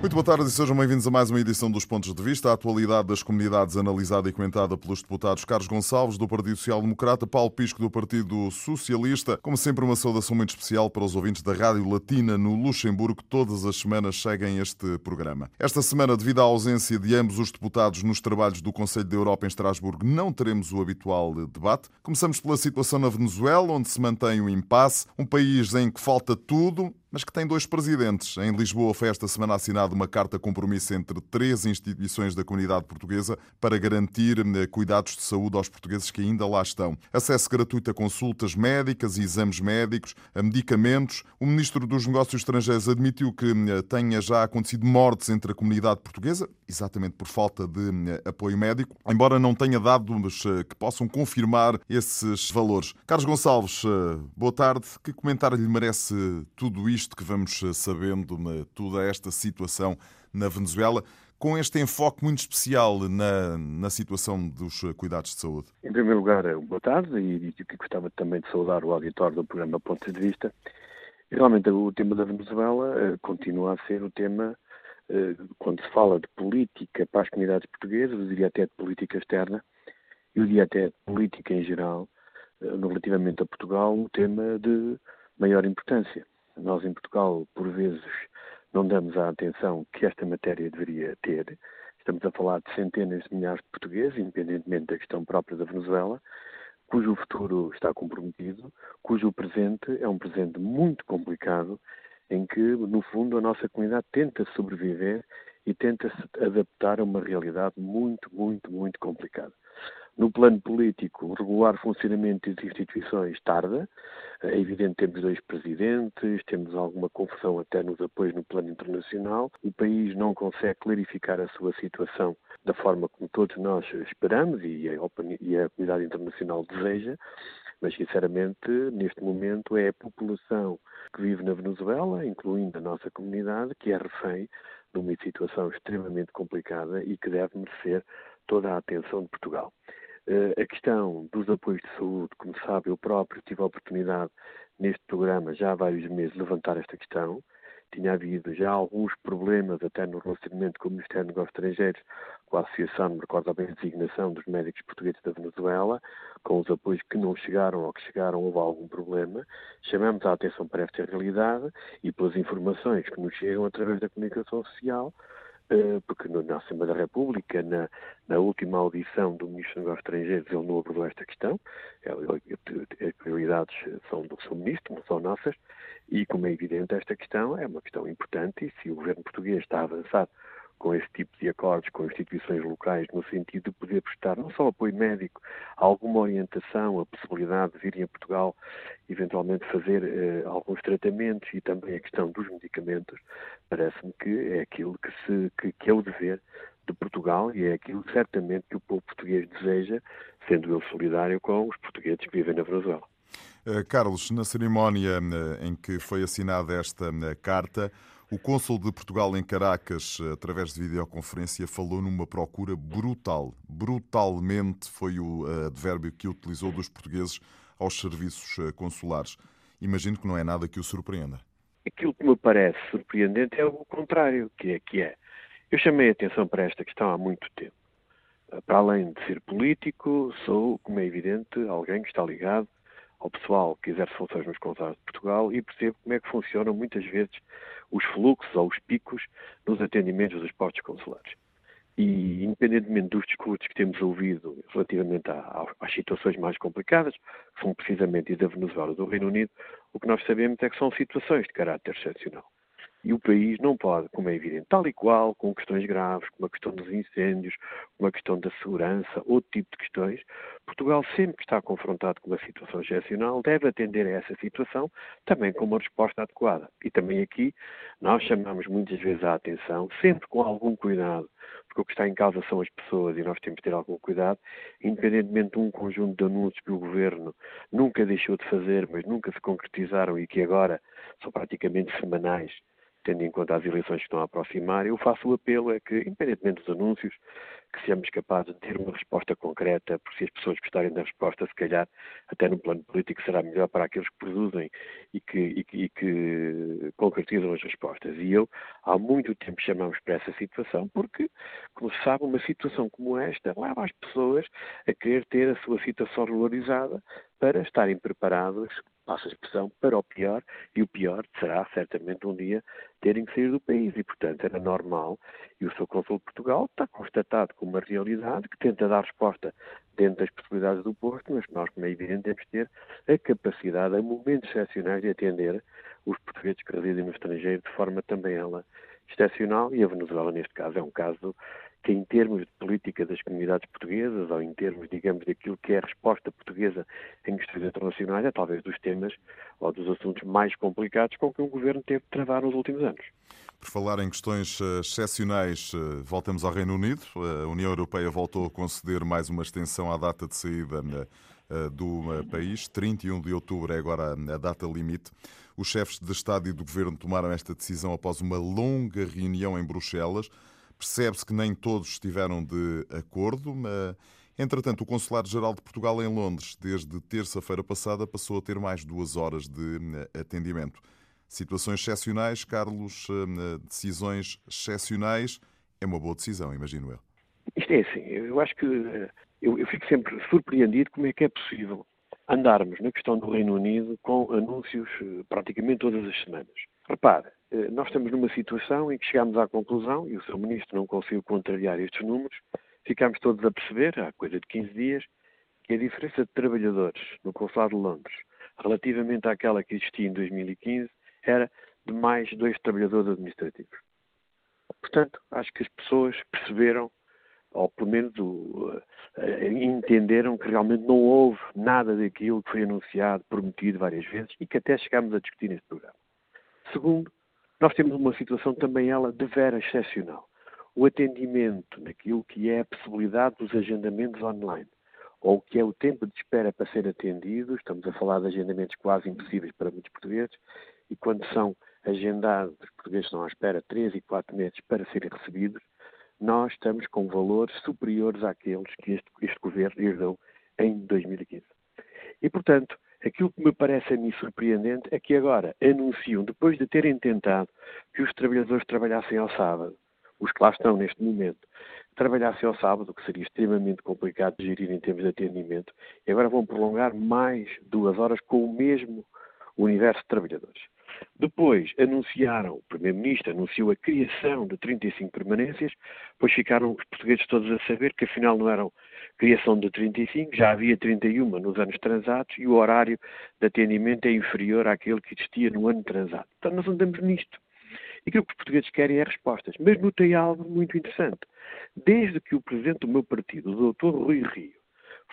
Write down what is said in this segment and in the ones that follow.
Muito boa tarde e sejam bem-vindos a mais uma edição dos Pontos de Vista. A atualidade das comunidades analisada e comentada pelos deputados Carlos Gonçalves, do Partido Social Democrata, Paulo Pisco, do Partido Socialista. Como sempre, uma saudação muito especial para os ouvintes da Rádio Latina no Luxemburgo, que todas as semanas seguem este programa. Esta semana, devido à ausência de ambos os deputados nos trabalhos do Conselho da Europa em Estrasburgo, não teremos o habitual debate. Começamos pela situação na Venezuela, onde se mantém o impasse, um país em que falta tudo mas que tem dois presidentes. Em Lisboa foi esta semana assinada uma carta compromisso entre três instituições da comunidade portuguesa para garantir eh, cuidados de saúde aos portugueses que ainda lá estão. Acesso gratuito a consultas médicas e exames médicos, a medicamentos. O ministro dos Negócios Estrangeiros admitiu que eh, tenha já acontecido mortes entre a comunidade portuguesa, exatamente por falta de eh, apoio médico, embora não tenha dados que possam confirmar esses valores. Carlos Gonçalves, boa tarde. Que comentário lhe merece tudo isto? Isto que vamos eh, sabendo, toda esta situação na Venezuela, com este enfoque muito especial na, na situação dos eh, cuidados de saúde? Em primeiro lugar, eh, boa tarde e, e gostava também de saudar o auditório do programa Pontos de Vista. Realmente, o tema da Venezuela continua a ser o tema, quando se fala de política para as comunidades portuguesas, eu diria até de política externa, eu diria até de política em geral, relativamente a Portugal, um tema de maior importância. Nós, em Portugal, por vezes, não damos a atenção que esta matéria deveria ter. Estamos a falar de centenas de milhares de portugueses, independentemente da questão própria da Venezuela, cujo futuro está comprometido, cujo presente é um presente muito complicado, em que, no fundo, a nossa comunidade tenta sobreviver e tenta se adaptar a uma realidade muito, muito, muito complicada. No plano político, regular funcionamento das instituições tarda. É evidente que temos dois presidentes, temos alguma confusão até nos apoios no plano internacional. O país não consegue clarificar a sua situação da forma como todos nós esperamos e a, e a comunidade internacional deseja. Mas, sinceramente, neste momento é a população que vive na Venezuela, incluindo a nossa comunidade, que é refém de uma situação extremamente complicada e que deve merecer toda a atenção de Portugal. Eh, a questão dos apoios de saúde, como sabe, eu próprio tive a oportunidade neste programa já há vários meses de levantar esta questão. Tinha havido já alguns problemas até no relacionamento com o Ministério dos Negócios Estrangeiros, com a Associação, me recordo bem a designação dos médicos portugueses da Venezuela, com os apoios que não chegaram ou que chegaram houve algum problema. Chamamos a atenção para esta realidade e pelas informações que nos chegam através da comunicação social, porque na Assembleia da República, na, na, última audição do Ministro dos Negócios Estrangeiros, ele não abordou esta questão. As prioridades são do seu Ministro, não são nossas, e como é evidente, esta questão é uma questão importante e se o governo português está a avançar com esse tipo de acordos com instituições locais, no sentido de poder prestar não só apoio médico, alguma orientação, a possibilidade de virem a Portugal eventualmente fazer eh, alguns tratamentos e também a questão dos medicamentos, parece-me que é aquilo que, se, que, que é o dever de Portugal e é aquilo certamente que o povo português deseja, sendo ele solidário com os portugueses que vivem na Venezuela. Eh, Carlos, na cerimónia eh, em que foi assinada esta carta, o cônsul de Portugal em Caracas, através de videoconferência, falou numa procura brutal. Brutalmente foi o eh, advérbio que utilizou dos portugueses aos serviços eh, consulares. Imagino que não é nada que o surpreenda. Aquilo que me parece surpreendente é o contrário, que é que é. Eu chamei a atenção para esta questão há muito tempo. Eh, para além de ser político, sou, como é evidente, alguém que está ligado ao pessoal que exerce funções nos consulados de Portugal e percebo como é que funcionam muitas vezes os fluxos ou os picos nos atendimentos dos postos consulares. E, independentemente dos discursos que temos ouvido relativamente às situações mais complicadas, que são precisamente da Venezuela e do Reino Unido, o que nós sabemos é que são situações de caráter excepcional. E o país não pode, como é evidente, tal e qual, com questões graves, como a questão dos incêndios, como a questão da segurança, outro tipo de questões, Portugal sempre que está confrontado com uma situação excepcional deve atender a essa situação também com uma resposta adequada. E também aqui nós chamamos muitas vezes a atenção, sempre com algum cuidado, porque o que está em causa são as pessoas e nós temos de ter algum cuidado, independentemente de um conjunto de anúncios que o Governo nunca deixou de fazer, mas nunca se concretizaram e que agora são praticamente semanais tendo em conta as eleições que estão a aproximar, eu faço o apelo é que, independentemente dos anúncios, que sejamos capazes de ter uma resposta concreta, porque se as pessoas gostarem da resposta, se calhar até no plano político será melhor para aqueles que produzem e que, e e que concretizam as respostas. E eu, há muito tempo, chamamos para essa situação, porque, como se sabe, uma situação como esta leva as pessoas a querer ter a sua situação regularizada para estarem preparados passa a expressão, para o pior, e o pior será certamente um dia terem que sair do país. E, portanto, era normal, e o seu Consul de Portugal está constatado como uma realidade que tenta dar resposta dentro das possibilidades do posto, mas nós, como é evidente, temos que ter a capacidade, em momentos excepcionais, de atender os portugueses que residem no estrangeiro de forma também ela excepcional, e a Venezuela, neste caso, é um caso que em termos de política das comunidades portuguesas, ou em termos, digamos, daquilo que é a resposta portuguesa em questões internacionais, é talvez dos temas ou dos assuntos mais complicados com que um governo teve de travar nos últimos anos. Por falar em questões eh, excepcionais, eh, voltamos ao Reino Unido. A União Europeia voltou a conceder mais uma extensão à data de saída eh, do país. 31 de outubro é agora a data limite. Os chefes de Estado e do Governo tomaram esta decisão após uma longa reunião em Bruxelas. Percebe-se que nem todos estiveram de acordo. Entretanto, o Consulado-Geral de Portugal em Londres, desde terça-feira passada, passou a ter mais duas horas de eh, atendimento. Situações excepcionais, Carlos, eh, decisões excepcionais. É uma boa decisão, imagino eu. Isto é assim, eu acho que eh, eu, eu fico sempre surpreendido como é que é possível andarmos na questão do Reino Unido com anúncios praticamente todas as semanas. Repare, eh, nós estamos numa situação em que chegamos à conclusão, e o seu ministro não conseguiu contrariar estes números, ficámos todos a perceber, há coisa de 15 dias, que a diferença de trabalhadores no Consulado de Londres relativamente àquela que existia em 2015 era de mais dois trabalhadores administrativos. Portanto, acho que as pessoas perceberam, ou pelo menos uh, entenderam que realmente não houve nada daquilo que foi anunciado, prometido várias vezes e que até chegámos a discutir neste programa. Segundo, nós temos uma situação também ela de vera excepcional. O atendimento naquilo que é a possibilidade dos agendamentos online, ou o que é o tempo de espera para ser atendido, estamos a falar de agendamentos quase impossíveis para muitos portugueses, e quando são agendados, os portugueses estão à espera 3 e 4 meses para serem recebidos, nós estamos com valores superiores àqueles que este, este governo herdou em 2015. E, portanto, Aquilo que me parece a mim surpreendente é que agora anunciam, depois de terem tentado que os trabalhadores trabalhassem ao sábado, os que lá estão neste momento, trabalhassem ao sábado, o que seria extremamente complicado de gerir em termos de atendimento, e agora vão prolongar mais duas horas com o mesmo universo de trabalhadores. Depois anunciaram, o Primeiro-Ministro anunciou a criação de 35 permanências, depois ficaram os portugueses todos a saber que afinal não eram criação de 35, já havia 31 nos anos transados e o horário de atendimento é inferior àquele que existia no ano transado. Portanto, nós andamos nisto. E aquilo que os portugueses querem é respostas. Mas notei algo muito interessante. Desde que o presidente do meu partido, o Dr. Rui Rio,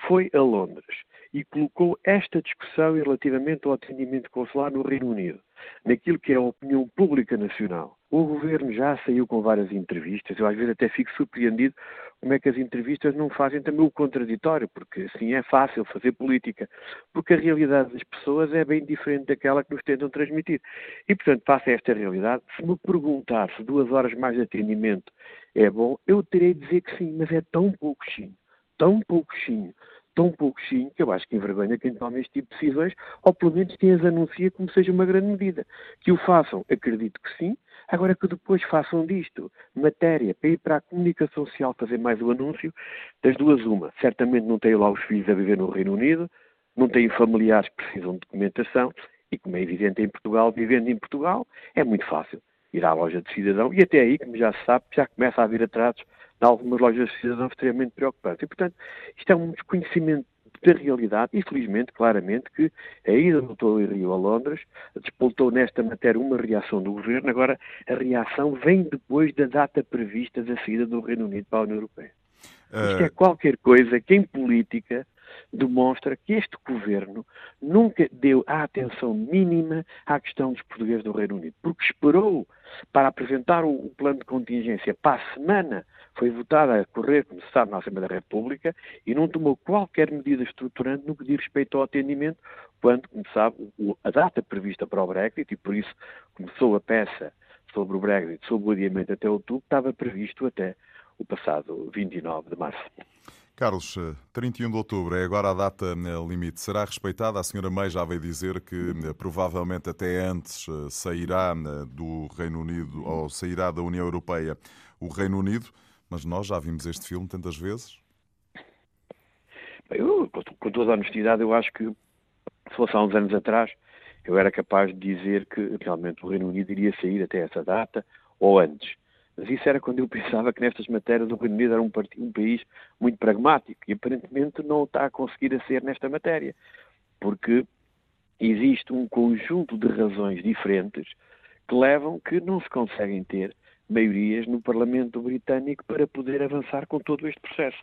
foi a Londres e colocou esta discussão relativamente ao atendimento consular no Reino Unido, naquilo que é a opinião pública nacional. O governo já saiu com várias entrevistas, eu às vezes até fico surpreendido como é que as entrevistas não fazem também o contraditório, porque assim é fácil fazer política, porque a realidade das pessoas é bem diferente daquela que nos tentam transmitir. E, portanto, face a esta realidade, se me perguntar se duas horas mais de atendimento é bom, eu terei de dizer que sim, mas é tão pouquinho, tão pouquinho, tão pouquinho que eu acho que envergonha quem toma este tipo de decisões, ou pelo menos quem as anuncia como seja uma grande medida. Que o façam, acredito que sim, agora que depois façam disto matéria para ir para a comunicação social fazer mais o anúncio, das duas uma. Certamente não têm lá os filhos a viver no Reino Unido, não têm familiares que precisam de documentação, e como é evidente em Portugal, vivendo em Portugal, é muito fácil ir à loja de cidadão, e até aí, como já se sabe, já começa a haver atrasos em algumas lojas de cidadão extremamente preocupantes. E, portanto, isto é um desconhecimento da realidade e, felizmente, claramente, que a ida do Dr. Rio a Londres despoltou nesta matéria uma reação do Governo. Agora, a reação vem depois da data prevista da saída do Reino Unido para a União Europeia. Uh... Isto é qualquer coisa que, em política, demonstra que este governo nunca deu a atenção mínima à questão dos portugueses do Reino Unido, porque esperou para apresentar o plano de contingência para a semana foi votada a correr, como se sabe, na Assembleia da República e não tomou qualquer medida estruturante no que diz respeito ao atendimento, quando, como sabe, a data prevista para o Brexit, e por isso começou a peça sobre o Brexit, sobre o adiamento até outubro, estava previsto até o passado 29 de março. Carlos, 31 de outubro é agora a data limite. Será respeitada? A senhora May já veio dizer que provavelmente até antes sairá do Reino Unido ou sairá da União Europeia o Reino Unido, mas nós já vimos este filme tantas vezes. Eu, com toda a honestidade, eu acho que se fosse há uns anos atrás, eu era capaz de dizer que realmente o Reino Unido iria sair até essa data ou antes. Mas isso era quando eu pensava que nestas matérias o Reino Unido era um, um país muito pragmático e aparentemente não está a conseguir a ser nesta matéria, porque existe um conjunto de razões diferentes que levam que não se conseguem ter maiorias no Parlamento britânico para poder avançar com todo este processo.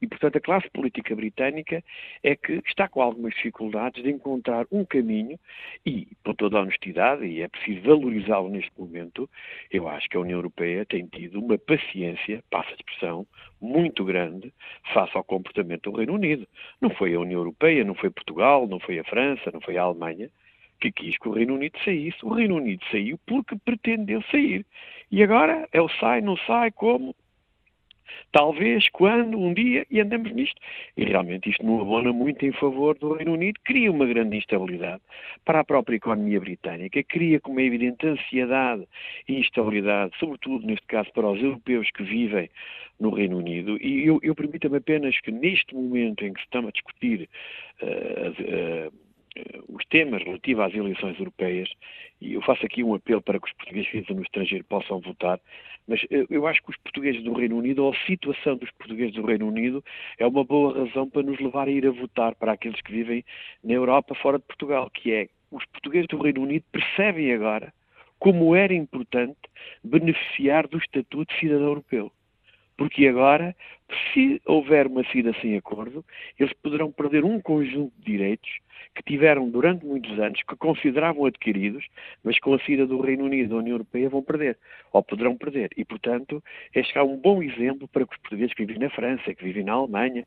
E, portanto, a classe política britânica é que está com algumas dificuldades de encontrar um caminho e, por toda a honestidade, e é preciso valorizá-lo neste momento, eu acho que a União Europeia tem tido uma paciência, passa a expressão, muito grande face ao comportamento do Reino Unido. Não foi a União Europeia, não foi Portugal, não foi a França, não foi a Alemanha que quis que o Reino Unido saísse. O Reino Unido saiu porque pretendeu sair. E agora, ele sai, não sai, como? Talvez, quando, um dia, e andamos nisto. E realmente isto não abona muito em favor do Reino Unido, cria uma grande instabilidade para a própria economia britânica, cria, como é evidente, ansiedade e instabilidade, sobretudo, neste caso, para os europeus que vivem no Reino Unido. E eu, eu permito-me apenas que, neste momento em que estamos a discutir uh, uh, os temas relativos às eleições europeias, e eu faço aqui um apelo para que os portugueses que vivem no estrangeiro possam votar, mas eu acho que os portugueses do Reino Unido, ou a situação dos portugueses do Reino Unido, é uma boa razão para nos levar a ir a votar para aqueles que vivem na Europa fora de Portugal, que é os portugueses do Reino Unido percebem agora como era importante beneficiar do estatuto de cidadão europeu. Porque agora, se houver uma saída sem acordo, eles poderão perder um conjunto de direitos que tiveram durante muitos anos, que consideravam adquiridos, mas com a saída do Reino Unido da União Europeia vão perder, ou poderão perder. E, portanto, este é um bom exemplo para que os portugueses que vivem na França, que vivem na Alemanha,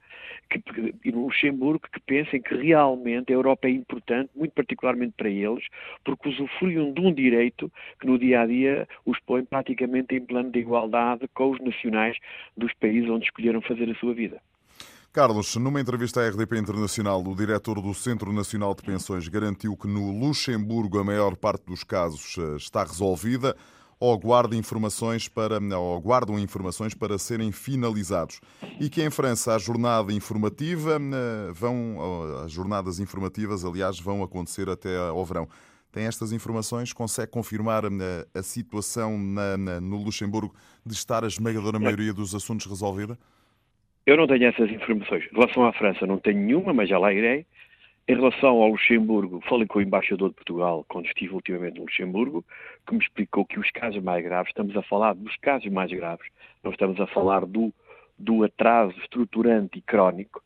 que, e no Luxemburgo, que pensem que realmente a Europa é importante, muito particularmente para eles, porque usufruem de um direito que no dia a dia os põe praticamente em plano de igualdade com os nacionais dos países onde escolheram fazer a sua vida. Carlos, numa entrevista à RDP Internacional, o diretor do Centro Nacional de Pensões garantiu que no Luxemburgo a maior parte dos casos eh, está resolvida ou guarda informações para, ou guardam informações para serem finalizados. E que em França a jornada informativa eh, vão, as jornadas informativas, aliás, vão acontecer até ao verão. Tem estas informações? Consegue confirmar a, eh, a situação na, na, no Luxemburgo de estar a esmagadora maioria dos assuntos resolvida? Eu não tenho essas informações. Em relação à França, não tenho nenhuma, mas já lá irei. Em relação ao Luxemburgo, falei com o embaixador de Portugal quando estive ultimamente no Luxemburgo, que me explicou que os casos mais graves, estamos a falar dos casos mais graves, não estamos a falar do, do atraso estruturante e crónico,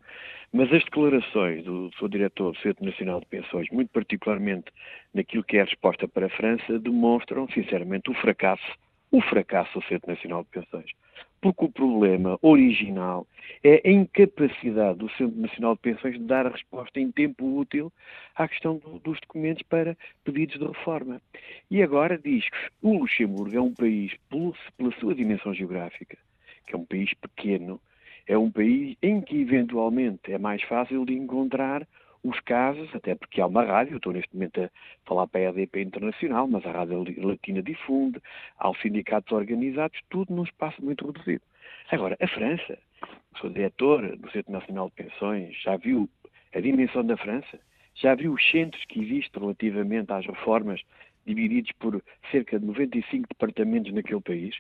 mas as declarações do seu diretor do Centro Nacional de Pensões, muito particularmente naquilo que é a resposta para a França, demonstram, sinceramente, o fracasso, o fracasso do Centro Nacional de Pensões porque o problema original é a incapacidade do Centro Nacional de Pensões de dar a resposta em tempo útil à questão do, dos documentos para pedidos de reforma. E agora diz que o Luxemburgo é um país, pela sua dimensão geográfica, que é um país pequeno, é um país em que eventualmente é mais fácil de encontrar os casos, até porque há uma rádio, estou neste momento a falar para a EDP Internacional, mas a Rádio Latina difunde, há os sindicatos organizados, tudo num espaço muito reduzido. Agora, a França, sou diretor do Centro Nacional de Pensões, já viu a dimensão da França, já viu os centros que existem relativamente às reformas divididos por cerca de 95 departamentos naquele país,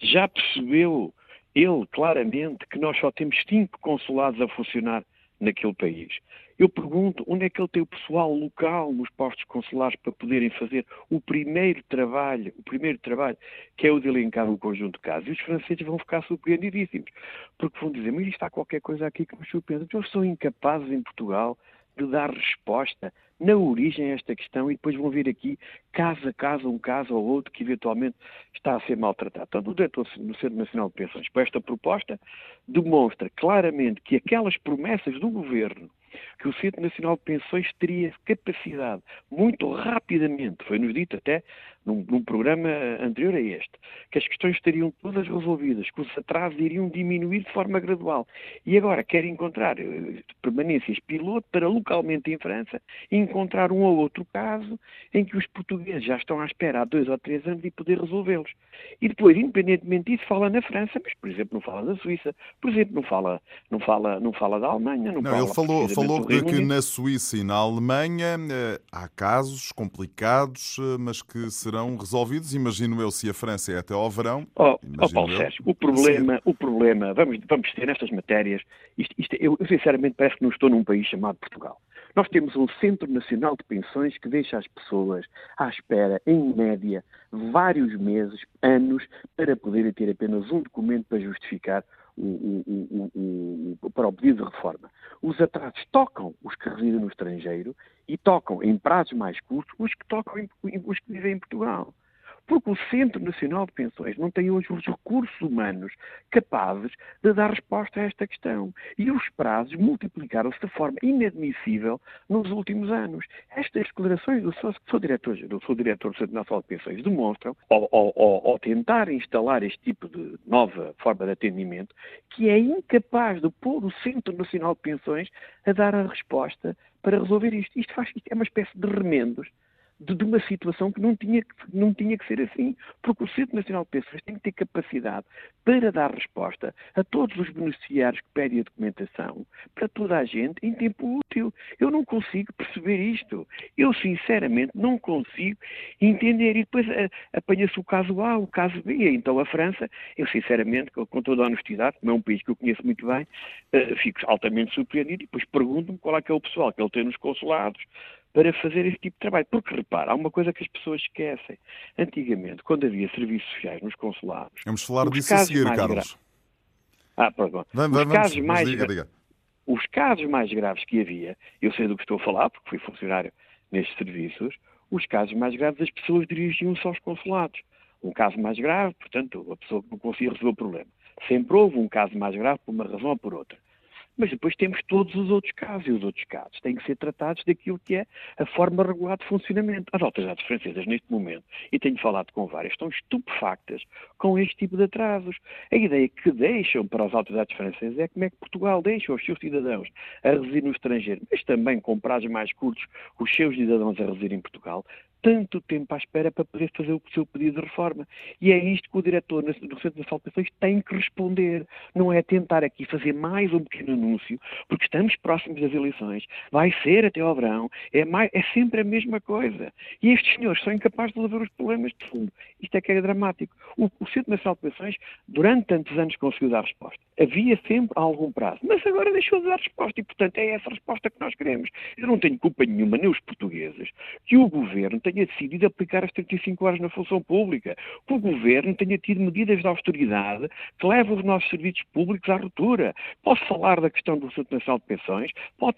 já percebeu ele claramente que nós só temos cinco consulados a funcionar naquele país. Eu pergunto onde é que ele tem o pessoal local nos postos consulares para poderem fazer o primeiro trabalho, o primeiro trabalho, que é o de elencar um conjunto de casos. E os franceses vão ficar surpreendidíssimos, porque vão dizer, mas isto há qualquer coisa aqui que nos surpreende. Eles são incapazes em Portugal de dar resposta na origem a esta questão e depois vão vir aqui, caso a caso, um caso ou outro que eventualmente está a ser maltratado. Portanto, o diretor do Centro Nacional de Pensões, com esta proposta, demonstra claramente que aquelas promessas do governo que o Centro Nacional de Pensões teria capacidade, muito rapidamente, foi-nos dito até num, num, programa anterior a este, que as questões estariam todas resolvidas, que os atrasos iriam diminuir de forma gradual. E agora quer encontrar eh, permanências piloto para localmente em França encontrar um ou outro caso em que os portugueses já estão à espera há dois ou três anos e poder resolvê-los. E depois, independentemente disso, fala na França, mas, por exemplo, não fala da Suíça, por exemplo, não fala, não fala, não fala da Alemanha. Não, não fala ele falou, falou de que na Suíça e na Alemanha eh, há casos complicados, eh, mas que serão resolvidos, imagino eu, se a França é até ao verão. Oh, oh Paulo eu, Sérgio, o problema, o problema, vamos, vamos ter nestas matérias, isto, isto, eu, eu sinceramente parece que não estou num país chamado Portugal. Nós temos um Centro Nacional de Pensões que deixa as pessoas à espera, em média, vários meses, anos, para poderem ter apenas um documento para justificar para o pedido de reforma. Os atrasos tocam os que residem no estrangeiro e tocam em prazos mais curtos os que tocam os que vivem em Portugal porque o Centro Nacional de Pensões não tem hoje os recursos humanos capazes de dar resposta a esta questão. E os prazos multiplicaram-se de forma inadmissível nos últimos anos. Estas declarações do seu, seu diretor, do seu diretor do Centro Nacional de Pensões demonstram, ao, ao, ao tentar instalar este tipo de nova forma de atendimento, que é incapaz de pôr o Centro Nacional de Pensões a dar a resposta para resolver isto. Isto, faz, isto é uma espécie de remendos de, de, uma situação que não tinha, não tinha que ser assim. Porque o Centro Nacional de Pensões tem que ter capacidade para dar resposta a todos os beneficiários que pedem a documentação, para toda a gente, em tempo útil. Eu não consigo perceber isto. Eu, sinceramente, não consigo entender. E depois eh, apanha-se o caso A, o caso B. Então, a França, eu, sinceramente, com toda a honestidade, como é um país que eu conheço muito bem, uh, fico altamente surpreendido e depois pergunto-me qual é que é o pessoal que ele tem nos consulados, para fazer este tipo de trabalho. Porque, repara, há uma coisa que as pessoas esquecem. Antigamente, quando havia serviços sociais nos consulados... Vamos falar disso a seguir, Carlos. Gra... Ah, perdão. Vamos, os vamos, casos mais diga, diga. Os casos mais graves que havia, eu sei do que estou a falar, porque fui funcionário nestes serviços, os casos mais graves as pessoas dirigiam-se aos consulados. Um caso mais grave, portanto, a pessoa que não conseguia resolver o problema. Sempre houve um caso mais grave por uma razão ou por outra. Mas depois temos todos os outros casos, e os outros casos têm que ser tratados daquilo que é a forma regular de funcionamento. As autoridades francesas, neste momento, e tenho falado com várias, estão estupefactas com este tipo de atrasos. A ideia que deixam para as autoridades francesas é como é que Portugal deixa os seus cidadãos a residir no estrangeiro, mas também com prazos mais curtos os seus cidadãos a residir em Portugal, tanto tempo à espera para poder fazer o seu pedido de reforma. E é isto que o diretor do Centro de Salvações tem que responder. Não é tentar aqui fazer mais um pequeno anúncio, porque estamos próximos das eleições, vai ser até ao verão, é, mais, é sempre a mesma coisa. E estes senhores são incapazes de resolver os problemas de fundo. Isto é que é dramático. O, o Centro Nacional de Pensões, durante tantos anos, conseguiu dar resposta. Havia sempre algum prazo, mas agora deixou de dar resposta e, portanto, é essa resposta que nós queremos. Eu não tenho culpa nenhuma, nem os portugueses, que o governo tenha decidido aplicar as 35 horas na função pública, que o governo tenha tido medidas de austeridade que levam os nossos serviços públicos à ruptura. Posso falar da questão do Centro Nacional de Pensões,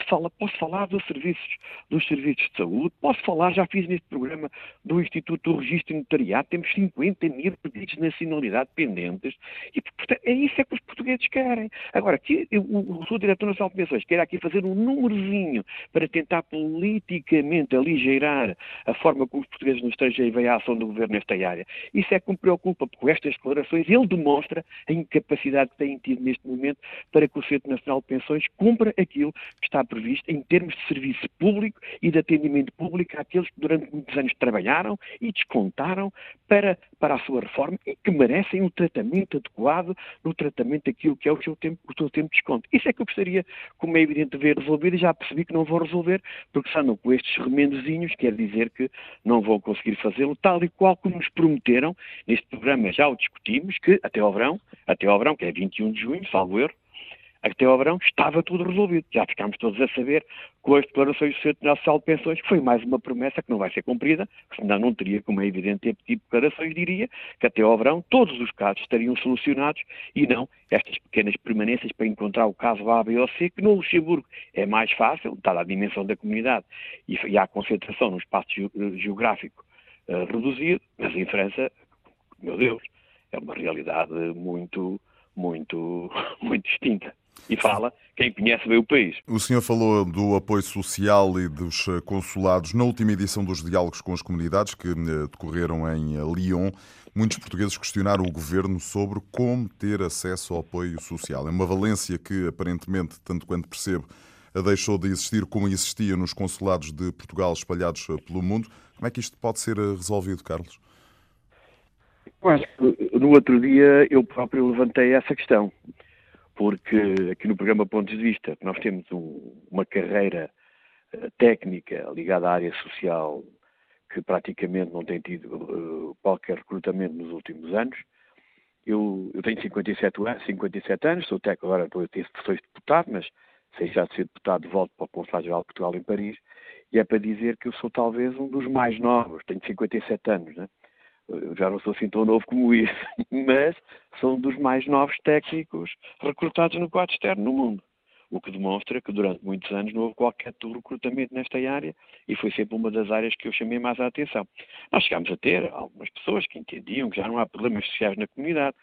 falar, posso falar dos serviços, dos serviços de saúde, posso falar, já fiz neste programa, do Instituto do Registro Notariado, temos 50 mil pedidos de nacionalidade pendentes, e portanto, é isso é que os portugueses querem. Agora, que o, o diretor nacional de pensões quer aqui fazer um númerozinho para tentar politicamente aligeirar a forma como os portugueses no estrangeiro veem a ação do governo nesta área. Isso é que me preocupa, porque com estas declarações ele demonstra a incapacidade que tem tido neste momento para que o Centro Nacional de Pensões cumpra aquilo que está previsto em termos de serviço público e de atendimento público àqueles que durante muitos anos trabalharam e descontaram para, para a sua reforma e que merecem um tratamento adequado no tratamento daquilo que é o seu tempo, o seu tempo de desconto. Isso é que eu gostaria, como é evidente, de ver resolvido e já percebi que não vou resolver, porque só andam com estes remendozinhos, quer dizer que não vão conseguir fazê-lo, tal e qual como nos prometeram, neste programa já o discutimos, que até ao verão, até ao verão, que é 21 de junho, salvo erro, até ao verão estava tudo resolvido. Já ficámos todos a saber com as declarações do Centro Nacional de Pensões, que foi mais uma promessa que não vai ser cumprida, senão não teria, como é evidente, ter pedido declarações, diria que até ao verão todos os casos estariam solucionados e não estas pequenas permanências para encontrar o caso A, B ou C, que no Luxemburgo é mais fácil, está a dimensão da comunidade e, e há concentração num espaço geográfico uh, reduzido, mas em França, meu Deus, é uma realidade muito, muito, muito distinta. E fala quem conhece bem o país. O senhor falou do apoio social e dos eh, consulados. Na última edição dos diálogos com as comunidades, que eh, decorreram em eh, Lyon, muitos portugueses questionaram o governo sobre como ter acesso ao apoio social. É uma valência que, aparentemente, tanto quanto percebo, deixou de existir como existia nos consulados de Portugal espalhados pelo mundo. Como é que isto pode ser resolvido, Carlos? acho que no outro dia eu próprio levantei essa questão porque aqui no programa Pontos de Vista nós temos um, uma carreira uh, técnica ligada à área social que praticamente não tem tido uh, qualquer recrutamento nos últimos anos. Eu, eu tenho 57 anos, 57 anos, sou técnico agora, estou a ter de deputado, mas sei já de ser deputado, volto para o Consulado Geral de Portugal em Paris, e é para dizer que eu sou talvez um dos mais novos, tenho 57 anos, né? Eu já não sou assim tão novo como isso, mas um dos mais novos técnicos recrutados no quadro externo no mundo. O que demonstra que durante muitos anos não houve qualquer recrutamento nesta área e foi sempre uma das áreas que eu chamei mais a atenção. Nós chegámos a ter algumas pessoas que entendiam que já não há problemas sociais na comunidade.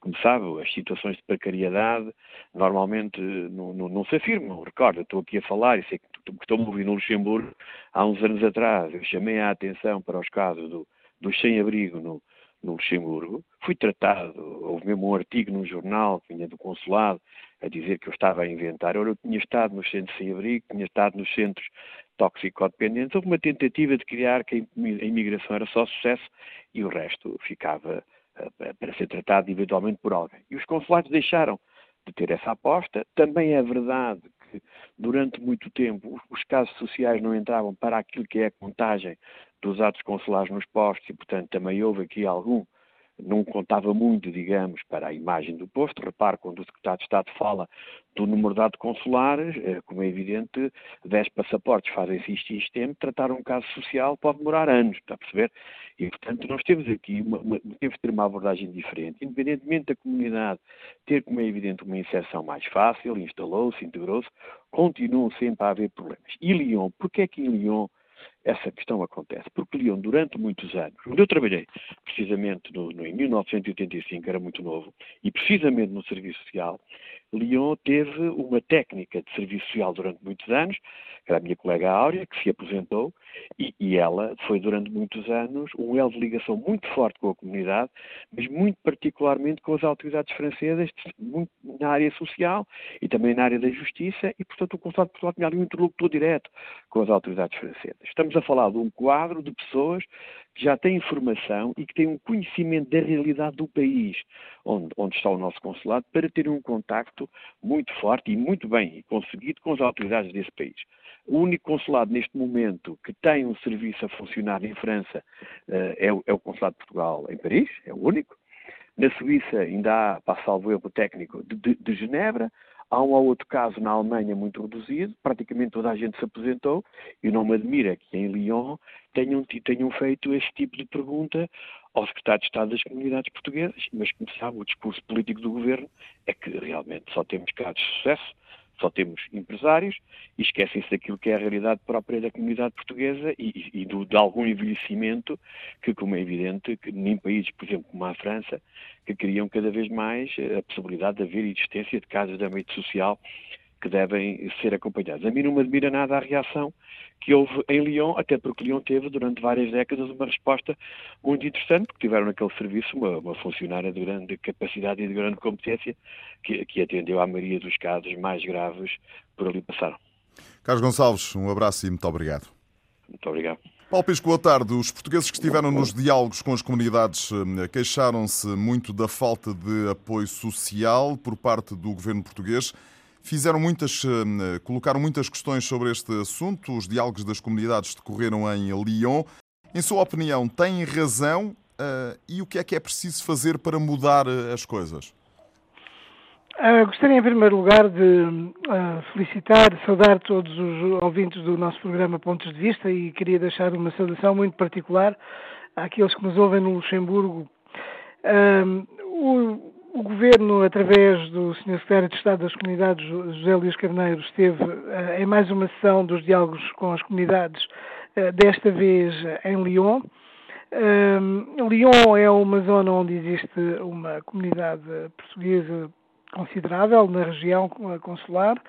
Como sabe, as situações de precariedade normalmente não, não, não se afirmam. Recordo, estou aqui a falar e sei que estou-me ouvir no Luxemburgo há uns anos atrás. Eu chamei a atenção para os casos do, dos sem-abrigo no, no Luxemburgo, fui tratado, houve mesmo um artigo num jornal que vinha do consulado a dizer que eu estava a inventar. Ora, eu tinha estado nos centros sem-abrigo, tinha estado nos centros toxicodependentes. Houve uma tentativa de criar que a imigração era só sucesso e o resto ficava uh, para ser tratado individualmente por alguém. E os consulados deixaram de ter essa aposta. Também é verdade que durante muito tempo os casos sociais não entravam para aquilo que é a contagem dos atos consulares nos postos e, portanto, também houve aqui algum não contava muito, digamos, para a imagem do posto. Repare, quando o Secretário de Estado fala do número de atos consulares, eh, como é evidente, 10 passaportes fazem-se isto e isto tempo, tratar um caso social pode demorar anos, está a perceber? E, portanto, nós temos aqui, uma, uma, temos de ter uma abordagem diferente. Independentemente da comunidade ter, como é evidente, uma inserção mais fácil, instalou-se, integrou-se, continuam sempre a haver problemas. E Lyon, porquê é que em Lyon essa questão acontece. Porque Lyon, durante muitos anos, quando eu trabalhei precisamente no, no, em 1985, era muito novo, e precisamente no serviço social, Lyon teve uma técnica de serviço social durante muitos anos, que era a minha colega Áurea, que se aposentou, e, e, ela foi durante muitos anos um elo de ligação muito forte com a comunidade, mas muito particularmente com as autoridades francesas, muito na área social e também na área da justiça, e portanto o Consulado de Portugal tinha ali um interlocutor direto com as autoridades francesas. Estamos a falar de um quadro de pessoas que já têm informação e que têm um conhecimento da realidade do país onde, onde está o nosso consulado para ter um contacto muito forte e muito bem conseguido com as autoridades desse país. O único consulado neste momento que tem um serviço a funcionar em França uh, é, o, é, o, Consulado de Portugal em Paris, é o único. Na Suíça ainda há, para salvo erro técnico, de, de, de Genebra. Há um ou outro caso na Alemanha muito reduzido, praticamente toda a gente se aposentou, e não me admira que em Lyon tenham, tenham feito esse tipo de pergunta ao secretário de Estado das Comunidades Portuguesas, mas como sabe, o discurso político do governo é que realmente só temos casos de sucesso, só temos empresários e esquecem-se daquilo que é a realidade própria da comunidade portuguesa e, e do, de algum envelhecimento que, como é evidente, que em países, por exemplo, como a França, que criam cada vez mais a possibilidade de haver existência de casas de âmbito social que devem ser acompanhados. A mim não me admira nada a reação que houve em Lyon, até porque Lyon teve durante várias décadas uma resposta muito interessante, porque tiveram naquele serviço uma, uma funcionária de grande capacidade e de grande competência que, que atendeu à maioria dos casos mais graves por ali passaram. Carlos Gonçalves, um abraço e muito obrigado. Muito obrigado. Paulo Pisco, boa tarde. Os portugueses que estiveram nos diálogos com as comunidades eh, queixaram-se muito da falta de apoio social por parte do governo português. Fizeram muitas, eh, colocaram muitas questões sobre este assunto. Os diálogos das comunidades decorreram em Lyon. Em sua opinião, têm razão uh, e o que é que é preciso fazer para mudar eh, as coisas? Uh, gostaria, em primeiro lugar, de uh, felicitar, saudar todos os ouvintes do nosso programa Pontos de Vista e queria deixar uma saudação muito particular àqueles que nos ouvem no Luxemburgo. Uh, o, o Governo, através do Sr. Secretário de Estado das Comunidades, José Luís Carneiro, esteve uh, em mais uma sessão dos diálogos com as comunidades, uh, desta vez em Lyon. Uh, Lyon é uma zona onde existe uma comunidade portuguesa considerável na região consular.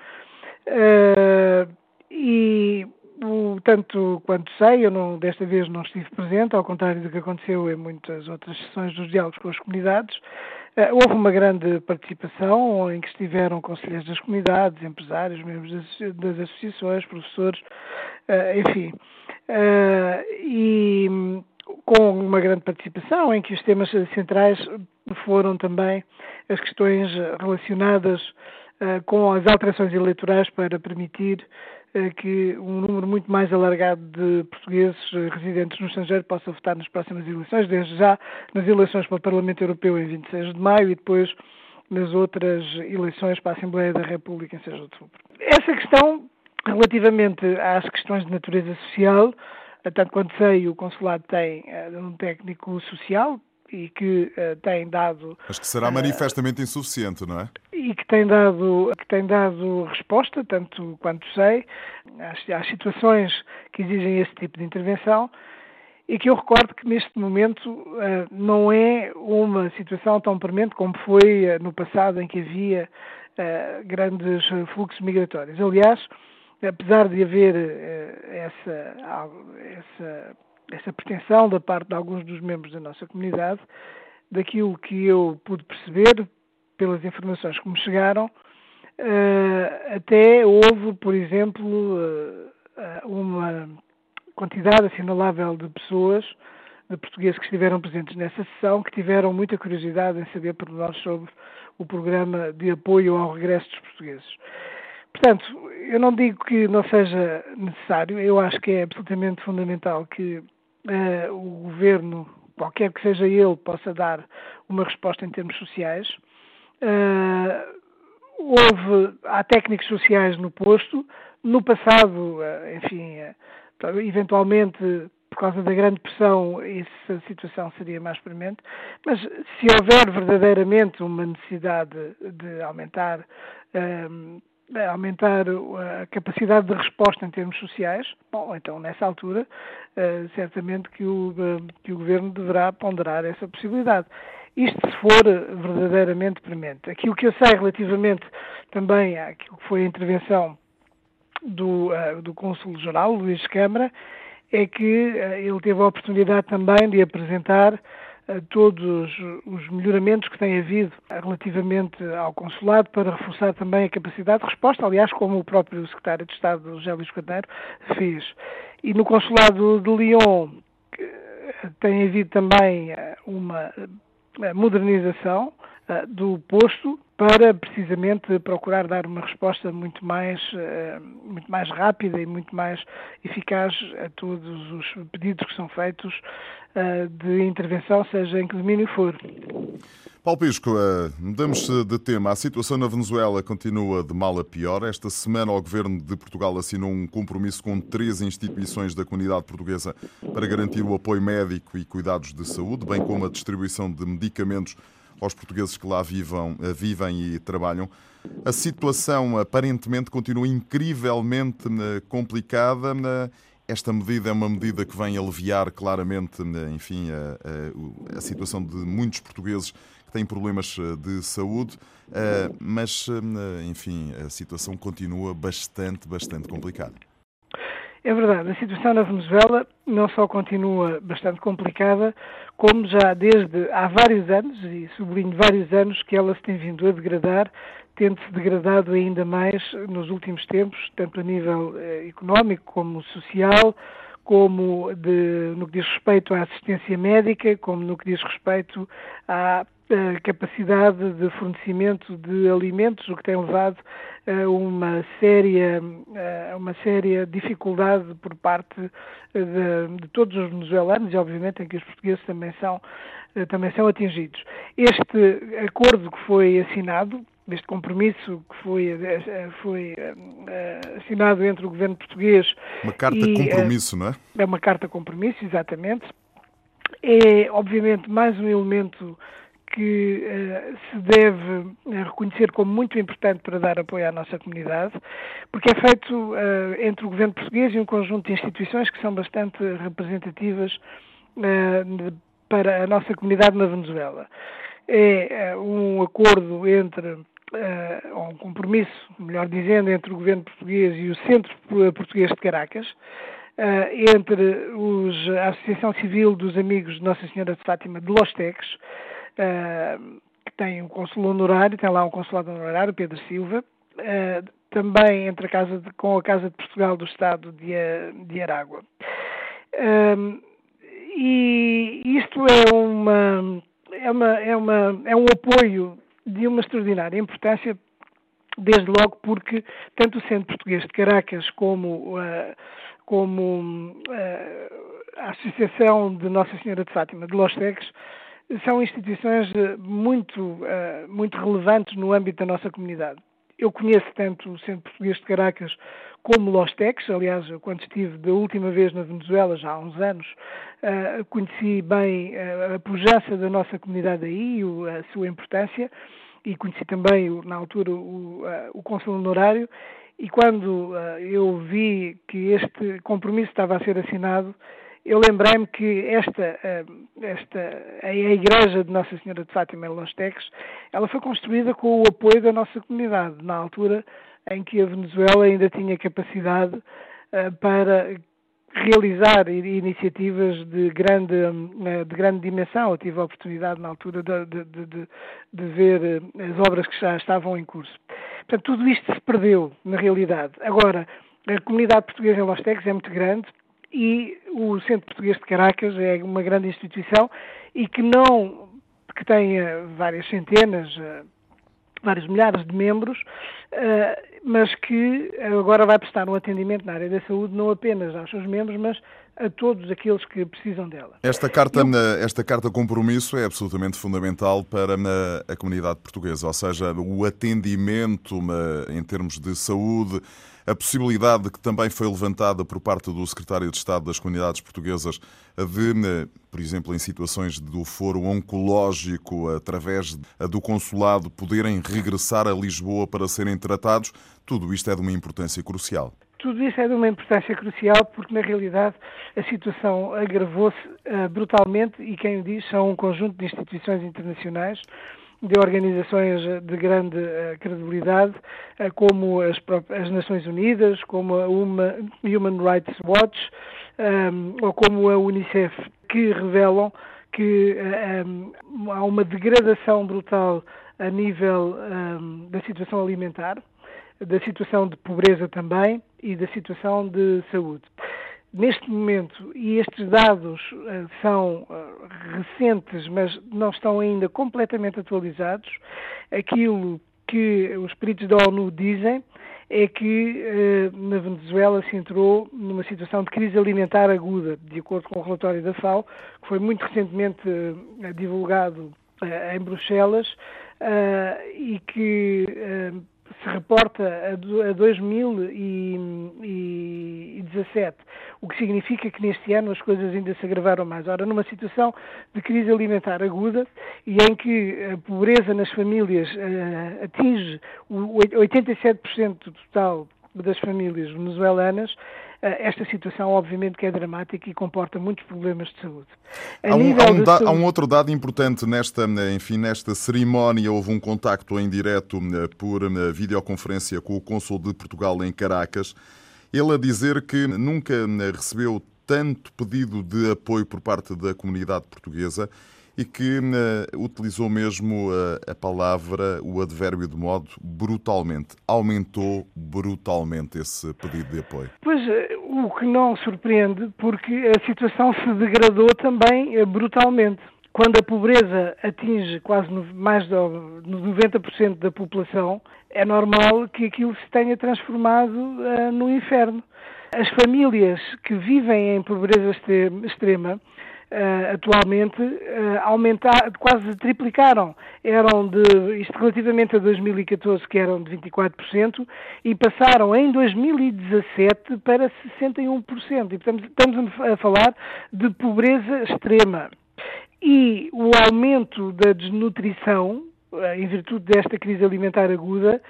E o, tanto quanto sei, eu não, desta vez não estive presente, ao contrário do que aconteceu em muitas outras sessões dos diálogos com as comunidades. Uh, houve uma grande participação em que estiveram conselheiros das comunidades, empresários, membros das, associações, professores, uh, enfim. Uh, e com uma grande participação, em que os temas centrais foram também as questões relacionadas com as alterações eleitorais para permitir que um número muito mais alargado de portugueses residentes no estrangeiro possa votar nas próximas eleições, desde já nas eleições para o Parlamento Europeu em 26 de maio e depois nas outras eleições para a Assembleia da República em 6 de outubro. Essa questão, relativamente às questões de natureza social, tanto quanto sei, o Consulado tem eh, um técnico social, e que uh, tem dado. Mas que será manifestamente uh, insuficiente, não é? E que tem dado, que tem dado resposta, tanto quanto sei, às, às situações que exigem esse tipo de intervenção e que eu recordo que neste momento uh, não é uma situação tão premente como foi no passado em que havia grandes fluxos migratórios. Aliás, apesar de haver essa, essa essa pretensão da parte de alguns dos membros da nossa comunidade, daquilo que eu pude perceber pelas informações que me chegaram, uh, até houve, por exemplo, uh, uma quantidade assinalável de pessoas, de portugueses que estiveram presentes nessa sessão, que tiveram muita curiosidade em saber por nós sobre o programa de apoio ao regresso dos portugueses. Portanto, eu não digo que não seja necessário, eu acho que é absolutamente fundamental que uh, o governo, qualquer que seja ele, possa dar uma resposta em termos sociais. Uh, houve, há técnicos sociais no posto. No passado, uh, enfim, eventualmente por causa da grande pressão, essa situação seria mais premente, mas se houver verdadeiramente uma necessidade de aumentar aumentar a capacidade de resposta em termos sociais, bom, então nessa altura uh, certamente que o, uh, que o Governo deverá ponderar essa possibilidade. Isto se for verdadeiramente premente. Aquilo que eu sei relativamente também àquilo que foi a intervenção do, uh, do Cônsul-Geral, Luís Câmara, é que ele teve a oportunidade também de apresentar todos os melhoramentos que tem havido relativamente ao consulado para reforçar também a capacidade de resposta, aliás, como o próprio secretário de Estado, José Luís Carneiro, fez. E no consulado de Lyon tem havido também eh, uma eh, modernização eh, do posto para precisamente procurar dar uma resposta muito mais, muito mais rápida e muito mais eficaz a todos os pedidos que são feitos de intervenção, seja em que domínio for. Paulo Pisco, mudamos de tema. A situação na Venezuela continua de mal a pior. Esta semana o Governo de Portugal assinou um compromisso com três instituições da comunidade portuguesa para garantir o apoio médico e cuidados de saúde, bem como a distribuição de medicamentos aos portugueses que lá vivam, eh, vivem e trabalham. A situação aparentemente continua incrivelmente eh, complicada. Eh, esta medida é uma medida que vem aliviar claramente, enfim, a, a, a situação de muitos portugueses que têm problemas de saúde, mas, enfim, a situação continua bastante, bastante complicada. É verdade, a situação na Venezuela não só continua bastante complicada, como já desde há vários anos, e sublinho vários anos, que ela se tem vindo a degradar, tendo-se degradado ainda mais nos últimos tempos, tanto a nível eh, económico como social, como de, no que diz respeito à assistência médica, como no que diz respeito à a capacidade de fornecimento de alimentos, o que tem levado a uma séria, a uma séria dificuldade por parte de, de, todos os venezuelanos e obviamente em que os portugueses também são, também são atingidos. Este acordo que foi assinado, este compromisso que foi, foi uh, assinado entre o governo português uma carta e, compromisso, uh, não é? É uma carta compromisso, exatamente. É obviamente mais um elemento que uh, se deve eh, reconhecer como muito importante para dar apoio à nossa comunidade, porque é feito uh, entre o governo português e um conjunto de instituições que são bastante representativas uh, para a nossa comunidade na Venezuela. É um acordo entre uh, ou um compromisso, melhor dizendo, entre o governo português e o Centro Português de Caracas, uh, entre os, a Associação Civil dos Amigos de Nossa Senhora de Fátima de Los Teques, uh, que tem um consul honorário, tem lá um consulado honorário, Pedro Silva, também entre a Casa de, com a Casa de Portugal do Estado de, de Aragua. e isto é uma, é, uma, é, uma, é um apoio de uma extraordinária importância, desde logo porque tanto o Centro Português de Caracas como, uh, como uh, a Associação de Nossa Senhora de Fátima de Los Teques são instituições eh, muito, uh, muito relevantes no âmbito da nossa comunidade. Eu conheço tanto o Centro Português de Caracas como Los Teques, aliás, quando estive da última vez na Venezuela, já há uns anos, uh, conheci bem uh, a pujança da nossa comunidade aí, a sua importância, e conheci também, na altura, o, uh, o Consul Honorário, e quando eu vi que este compromisso estava a ser assinado, eu lembrei-me que esta, esta, a Igreja de Nossa Senhora de Fátima em Los Teques, ela foi construída com o apoio da nossa comunidade, na altura em que a Venezuela ainda tinha capacidade para realizar iniciativas de grande, eh, de grande dimensão. Eu tive a oportunidade na altura de, de, de, de, ver eh, as obras que já estavam em curso. Portanto, tudo isto se perdeu, na realidade. Agora, a comunidade portuguesa em Los Teques é muito grande e o Centro Português de Caracas é uma grande instituição e que não, que tem várias centenas, eh, vários milhares de membros, mas que agora vai prestar um atendimento na área da saúde não apenas aos seus membros, mas a todos aqueles que precisam dela. Esta carta, Eu... esta carta compromisso é absolutamente fundamental para a comunidade portuguesa, ou seja, o atendimento em termos de saúde, a possibilidade que também foi levantada por parte do Secretário de Estado das Comunidades Portuguesas de, por exemplo, em situações do foro oncológico, através do consulado, poderem regressar a Lisboa para serem tratados, tudo isto é de uma importância crucial. Tudo isso é de uma importância crucial porque, na realidade, a situação agravou-se uh, brutalmente e quem o diz são um conjunto de instituições internacionais de organizações de grande uh, credibilidade, uh, como as, as, Nações Unidas, como a Uma, Human Rights Watch um, ehm, ou como a Unicef, que revelam que um, ehm, há uma degradação brutal a nível um, da situação alimentar, da situação de pobreza também e da situação de saúde. Neste momento, e estes dados uh, são uh, recentes, mas não estão ainda completamente atualizados, aquilo que os peritos da ONU dizem é que uh, na Venezuela se entrou numa situação de crise alimentar aguda, de acordo com o relatório da FAO, que foi muito recentemente divulgado em Bruxelas e que se reporta a 2017, o que significa que neste ano as coisas ainda se agravaram mais. Ora, numa situação de crise alimentar aguda e em que a pobreza nas famílias uh, atinge 87% do total das famílias venezuelanas, esta situação obviamente que é dramática e comporta muitos problemas de saúde. Há um, há, um da, saúde... há um, outro dado importante nesta, enfim, nesta cerimónia, houve um contacto em direto eh, por eh, videoconferência com o cônsul de Portugal em Caracas, ele a dizer que nunca recebeu tanto pedido de apoio por parte da comunidade portuguesa e que uh, utilizou mesmo uh, a palavra, o advérbio de modo brutalmente. Aumentou brutalmente esse pedido de apoio. Pois, eh, o que não surpreende, porque a situação se degradou também brutalmente. Quando a pobreza atinge quase mais de 90% da população, é normal que aquilo se tenha transformado uh, no inferno. As famílias que vivem em pobreza extrema Uh, atualmente uh, aumentar, quase triplicaram. Eram de, isto relativamente a 2014, que eram de 24%, e passaram em 2017 para 61%. E estamos a falar de pobreza extrema. E o aumento da desnutrição, uh, em virtude desta crise alimentar aguda,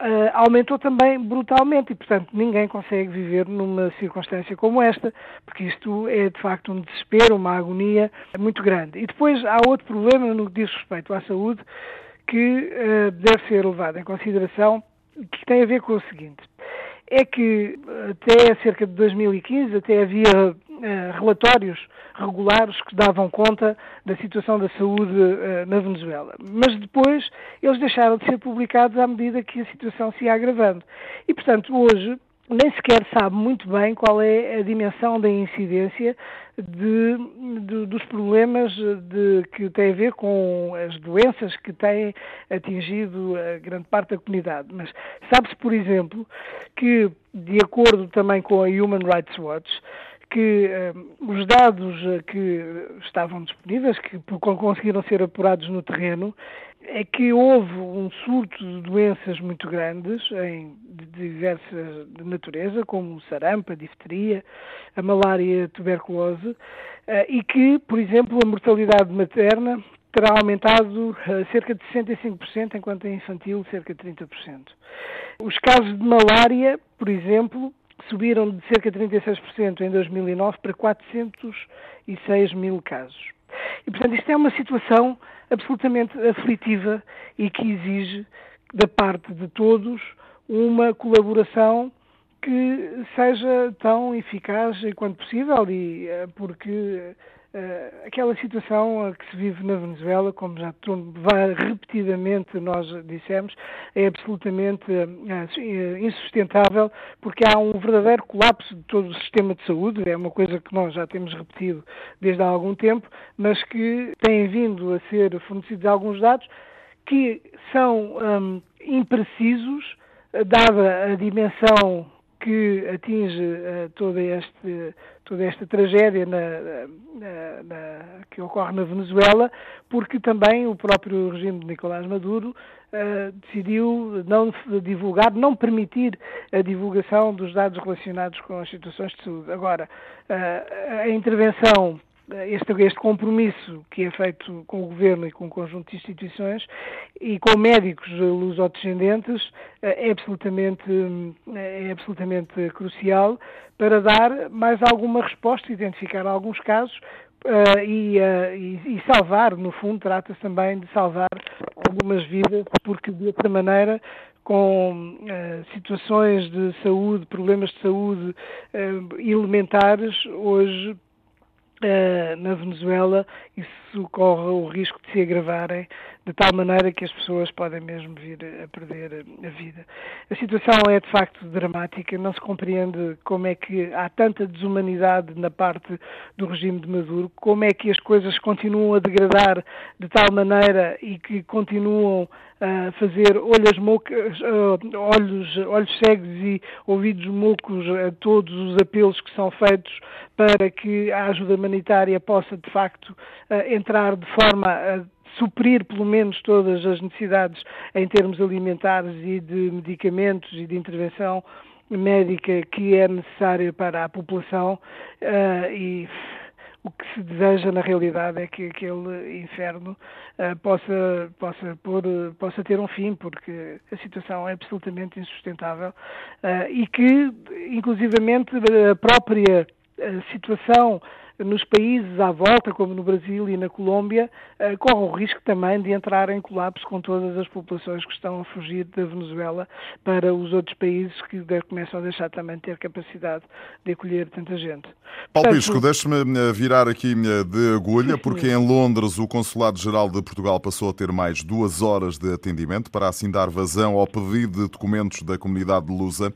uh, aumentou também brutalmente e, portanto, ninguém consegue viver numa circunstância como esta, porque isto é de facto um desespero, uma agonia muito grande. E depois há outro problema no que diz respeito à saúde, que uh, deve ser levado em consideração, que tem a ver com o seguinte. É que até cerca de 2015 até havia uh, relatórios regulares que davam conta da situação da saúde uh, na Venezuela. Mas depois eles deixaram de ser publicados à medida que a situação se ia agravando. E, portanto, hoje nem sequer sabe muito bem qual é a dimensão da incidência de, de, dos problemas de, que têm a ver com as doenças que têm atingido a grande parte da comunidade. Mas sabe-se, por exemplo, que, de acordo também com a Human Rights Watch, que um, os dados que estavam disponíveis, que conseguiram ser apurados no terreno, é que houve um surto de doenças muito grandes, em, de diversas de natureza, como sarampo, a difteria, a malária a tuberculose, uh, e que, por exemplo, a mortalidade materna terá aumentado uh, cerca de 65%, enquanto a infantil cerca de 30%. Os casos de malária, por exemplo, subiram de cerca de 36% em 2009 para 406 mil casos. E, portanto, isto é uma situação absolutamente aflitiva e que exige, da parte de todos, uma colaboração que seja tão eficaz quanto possível e eh, porque uh, aquela situação que se vive na Venezuela, como já repetidamente nós dissemos, é absolutamente uh, insustentável porque há um verdadeiro colapso de todo o sistema de saúde, é uma coisa que nós já temos repetido desde há algum tempo, mas que tem vindo a ser fornecidos alguns dados que são um, imprecisos, dada a dimensão que atinge uh, toda, este, toda esta tragédia na, na, na, que ocorre na Venezuela, porque também o próprio regime de Nicolás Maduro uh, decidiu não divulgar, não permitir a divulgação dos dados relacionados com as situações de saúde. Agora, uh, a intervenção este, este compromisso que é feito com o Governo e com o conjunto de instituições e com médicos lusodescendentes é absolutamente, é absolutamente crucial para dar mais alguma resposta, identificar alguns casos Uh, e, uh, e, e, salvar, no fundo, trata-se também de salvar algumas vidas, porque de outra maneira, com uh, situações de saúde, problemas de saúde elementares, hoje na Venezuela, isso corre o risco de se agravarem de tal maneira que as pessoas podem mesmo vir a perder a vida. A situação é de facto dramática, não se compreende como é que há tanta desumanidade na parte do regime de Maduro, como é que as coisas continuam a degradar de tal maneira e que continuam a fazer olhos, mocas, olhos, olhos cegos e ouvidos mocos a todos os apelos que são feitos para que a ajuda humanitária possa de facto entrar de forma a suprir pelo menos todas as necessidades em termos alimentares e de medicamentos e de intervenção médica que é necessária para a população uh, e o que se deseja na realidade é que aquele inferno uh, possa, possa, pôr, possa ter um fim, porque a situação é absolutamente insustentável uh, e que, inclusivamente, a própria situação nos países à volta, como no Brasil e na Colômbia, eh, corre o risco também de entrar em colapso com todas as populações que estão a fugir da Venezuela para os outros países que começam a deixar também de ter capacidade de acolher tanta gente. Paulo Portanto, Pisco, deixe-me eh, virar aqui eh, de agulha, porque em Londres o Consulado-Geral de Portugal passou a ter mais duas horas de atendimento para assim dar vazão ao pedido de documentos da comunidade lusa.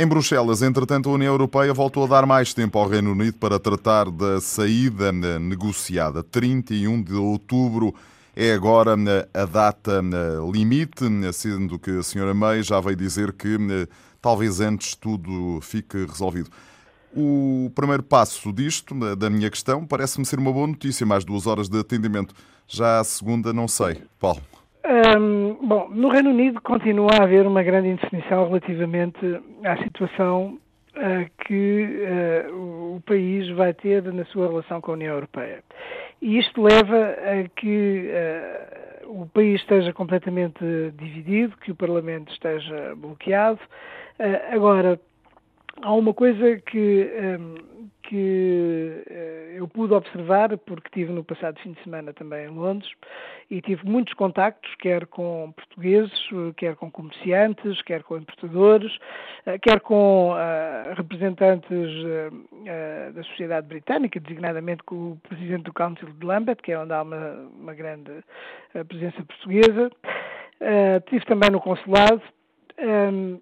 Em Bruxelas, entretanto, a União Europeia voltou a dar mais tempo ao Reino Unido para tratar da saída eh, negociada. 31 de outubro é agora eh, a data eh, limite, sendo que a senhora May já veio dizer que talvez antes tudo fique resolvido. O primeiro passo disto, da minha questão, parece-me ser uma boa notícia, mais duas horas de atendimento. Já a segunda, não sei. Paulo. Um, bom, no Reino Unido continua a haver uma grande indefinição relativamente à situação uh, que uh, o país vai ter na sua relação com a União Europeia. E isto leva a que uh, o país esteja completamente dividido, que o Parlamento esteja bloqueado. agora, há uma coisa que, um, que uh, eu pude observar, porque tive no passado fim de semana também em Londres, e tive muitos contactos, quer com portugueses, quer com comerciantes, quer com importadores, uh, quer com uh, representantes da sociedade britânica, designadamente com o presidente do Council de Lambeth, que é onde há uma, uma grande presença portuguesa. tive também no consulado. Um,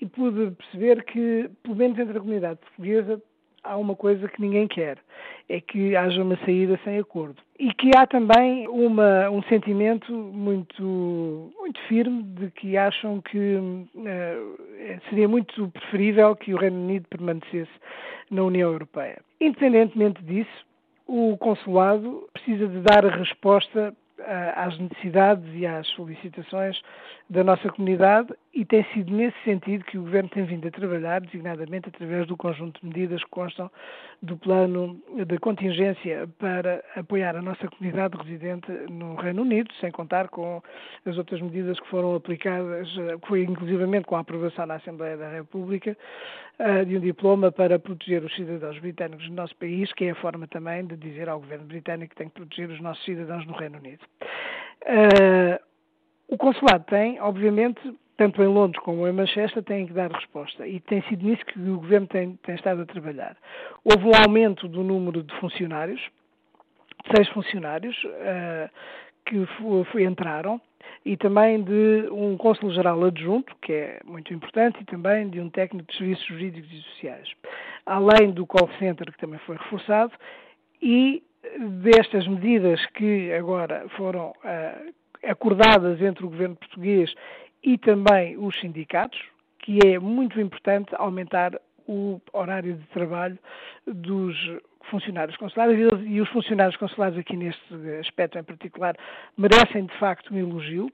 e pude perceber que, pelo menos entre a comunidade portuguesa, há uma coisa que ninguém quer, é que haja uma saída sem acordo. E que há também uma, um sentimento muito, muito firme de que acham que uh, seria muito preferível que o Reino Unido permanecesse na União Europeia. Independentemente disso, o consulado precisa de dar a resposta às necessidades e às solicitações da nossa comunidade e tem sido nesse sentido que o Governo tem vindo a trabalhar, designadamente através do conjunto de medidas que constam do plano de contingência para apoiar a nossa comunidade residente no Reino Unido, sem contar com as outras medidas que foram aplicadas, inclusivamente com a aprovação na Assembleia da República eh, de um diploma para proteger os cidadãos britânicos no nosso país, que é a forma também de dizer ao Governo britânico que tem que proteger os nossos cidadãos no Reino Unido. O consulado tem, obviamente, tanto em Londres como em Manchester, tem que dar resposta. E tem sido nisso que o governo tem, tem estado a trabalhar. Houve um aumento do número de funcionários, seis funcionários uh, que foi, entraram, e também de um cônsul-geral adjunto, que é muito importante, e também de um técnico de serviços jurídicos e sociais. Além do call center, que também foi reforçado, e destas medidas que agora foram uh, acordadas entre o governo português e também os sindicatos, que é muito importante aumentar o horário de trabalho dos funcionários consulares. E os funcionários consulares aqui neste aspecto em particular merecem de facto um elogio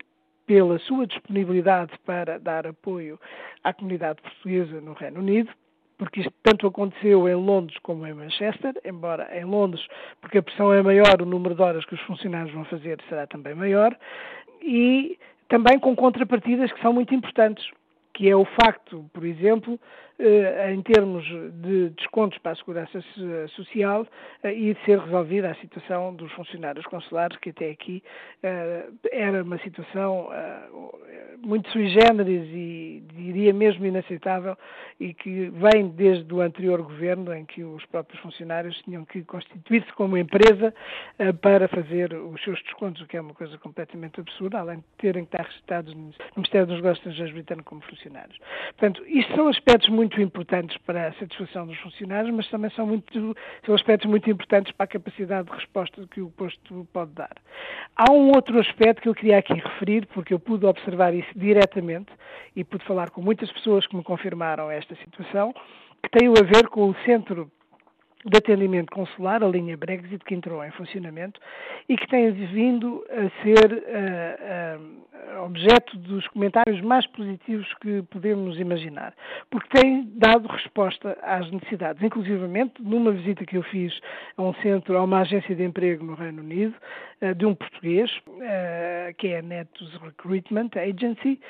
pela sua disponibilidade para dar apoio à comunidade portuguesa no Reino Unido porque isto tanto aconteceu em Londres como em Manchester, embora em Londres, porque a pressão é maior, o número de horas que os funcionários vão fazer será também maior, e também com contrapartidas que são muito importantes, que é o facto, por exemplo, em termos de descontos para a segurança social eh, e de ser resolvida a situação dos funcionários consulares, que até aqui eh, era uma situação muito sui generis e diria mesmo inaceitável e que vem desde o anterior governo em que os próprios funcionários tinham que constituir-se como empresa para fazer os seus descontos, o que é uma coisa completamente absurda, além de terem que estar registrados no Ministério dos Negócios Estrangeiros britânico como funcionários. Portanto, isto são aspectos muito muito importantes para a satisfação dos funcionários, mas também são, muito, são aspectos muito importantes para a capacidade de resposta que o posto pode dar. Há um outro aspecto que eu queria aqui referir, porque eu pude observar isso diretamente e pude falar com muitas pessoas que me confirmaram esta situação, que tem a ver com o centro de atendimento consular, a linha Brexit, que entrou em funcionamento e que tem vindo a ser uh, uh, objeto dos comentários mais positivos que podemos imaginar, porque tem dado resposta às necessidades, inclusivamente numa visita que eu fiz a um centro, a uma agência de emprego no Reino Unido, uh, de um português, que é a Netus Recruitment Agency.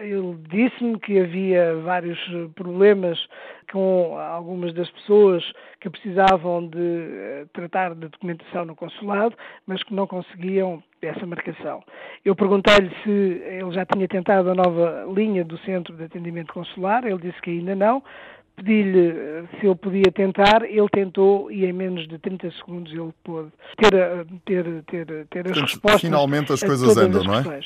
Ele disse-me que havia vários problemas com algumas das pessoas que precisavam de uh, tratar de documentação no consulado, mas que não conseguiam essa marcação. Eu perguntei-lhe se ele já tinha tentado a nova linha do Centro de Atendimento Consular, ele disse que ainda não. Pedi-lhe eh, se ele podia tentar, ele tentou e em menos de 30 segundos ele pôde ter, eh, ter, ter, ter as respostas. Finalmente as coisas andam, não é?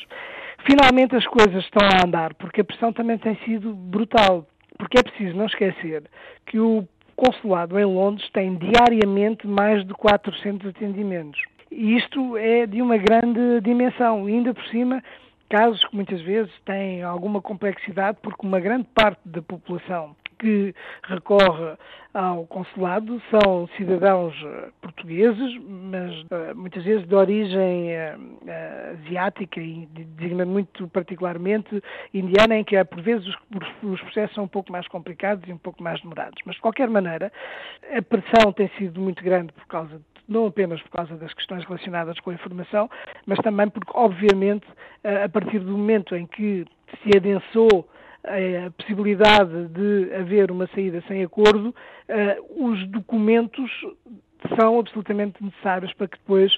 Finalmente as coisas estão a andar, porque a pressão também tem sido brutal porque é preciso não esquecer que o consulado em Londres tem diariamente mais de 400 atendimentos. E isto é de uma grande dimensão, e ainda por cima, casos que muitas vezes têm alguma complexidade, porque uma grande parte da população que recorre ao consulado são cidadãos eh, portugueses, mas uh, muitas vezes de origem uh, uh, asiática e designa muito particularmente indiana, em que é, por vezes os, os, processos são um pouco mais complicados e um pouco mais demorados. Mas de qualquer maneira, a pressão tem sido muito grande por causa de não apenas por causa das questões relacionadas com a informação, mas também porque, obviamente, a partir do momento em que se adensou a possibilidade de haver uma saída sem acordo, os documentos são absolutamente necessários para que depois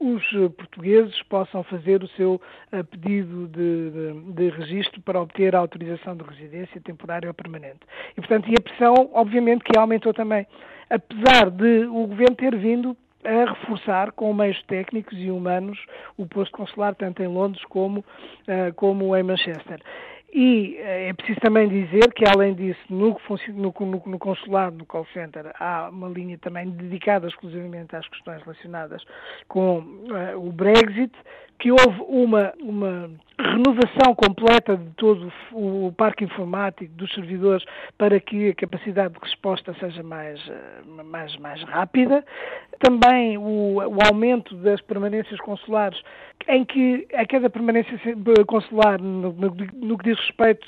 os eh, portugueses possam fazer o seu eh, pedido de, de, de, registro para obter a autorização de residência temporária ou permanente. E, portanto, e a pressão, obviamente, que aumentou também. Apesar de o governo ter vindo a reforçar com meios técnicos e humanos o posto consular tanto em Londres como, como em Manchester. E eh, é preciso também dizer que, além disso, no, no, no, consulado, no call center, há uma linha também dedicada exclusivamente às questões relacionadas com uh, o Brexit, que houve uma, uma renovação completa de todo o parque informático dos servidores para que a capacidade de resposta seja mais, eh, mais, mais rápida. Também o, o aumento das permanências consulares, em que a cada permanência consular, no, no, no que diz respeito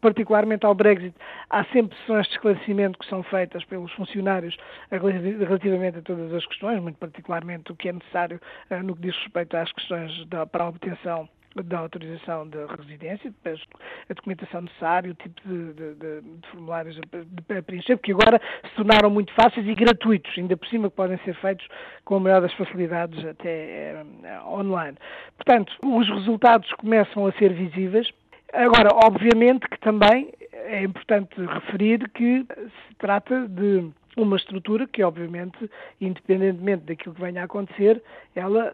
particularmente ao Brexit, há sempre sessões de esclarecimento que são feitas pelos funcionários relativamente a todas as questões, muito particularmente o que é necessário eh, no que diz respeito às questões da, para a obtenção da autorização de residência, depois a documentação necessária, o tipo de, de, de, de formulários a preencher, porque agora se tornaram muito fáceis e gratuitos, ainda por cima que podem ser feitos com a maior das facilidades até eh, online. Portanto, os resultados começam a ser visíveis, Agora, obviamente que também é importante referir que se trata de uma estrutura que, obviamente, independentemente daquilo que venha a acontecer, ela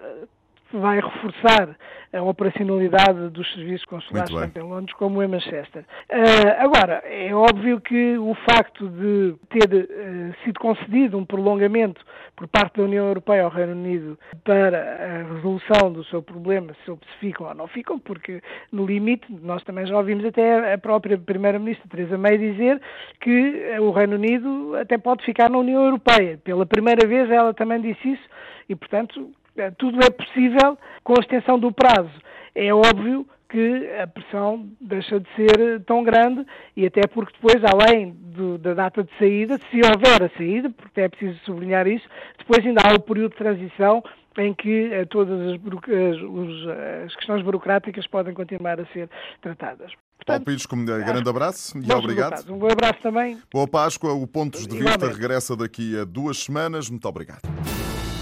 vai reforçar a operacionalidade dos serviços consulares tanto em Londres como em Manchester. Uh, agora, é óbvio que o facto de ter uh, sido concedido um prolongamento por parte da União Europeia ao Reino Unido para a resolução do seu problema, se eles ficam ou não ficam, porque no limite, nós também já ouvimos até a própria Primeira-Ministra Theresa May dizer que o Reino Unido até pode ficar na União Europeia. Pela primeira vez ela também disse isso e, portanto, tudo é possível com a extensão do prazo. É óbvio que a pressão deixa de ser tão grande e até porque depois, além do, da data de saída, se houver a saída, porque é preciso sublinhar isso, depois ainda há o período de transição em que eh, todas as, as, as, questões burocráticas podem continuar a ser tratadas. Paulo Pires, um grande abraço e obrigado. Um bom abraço também. Boa Páscoa. O Pontos de Vista regressa daqui a duas semanas. Muito obrigado.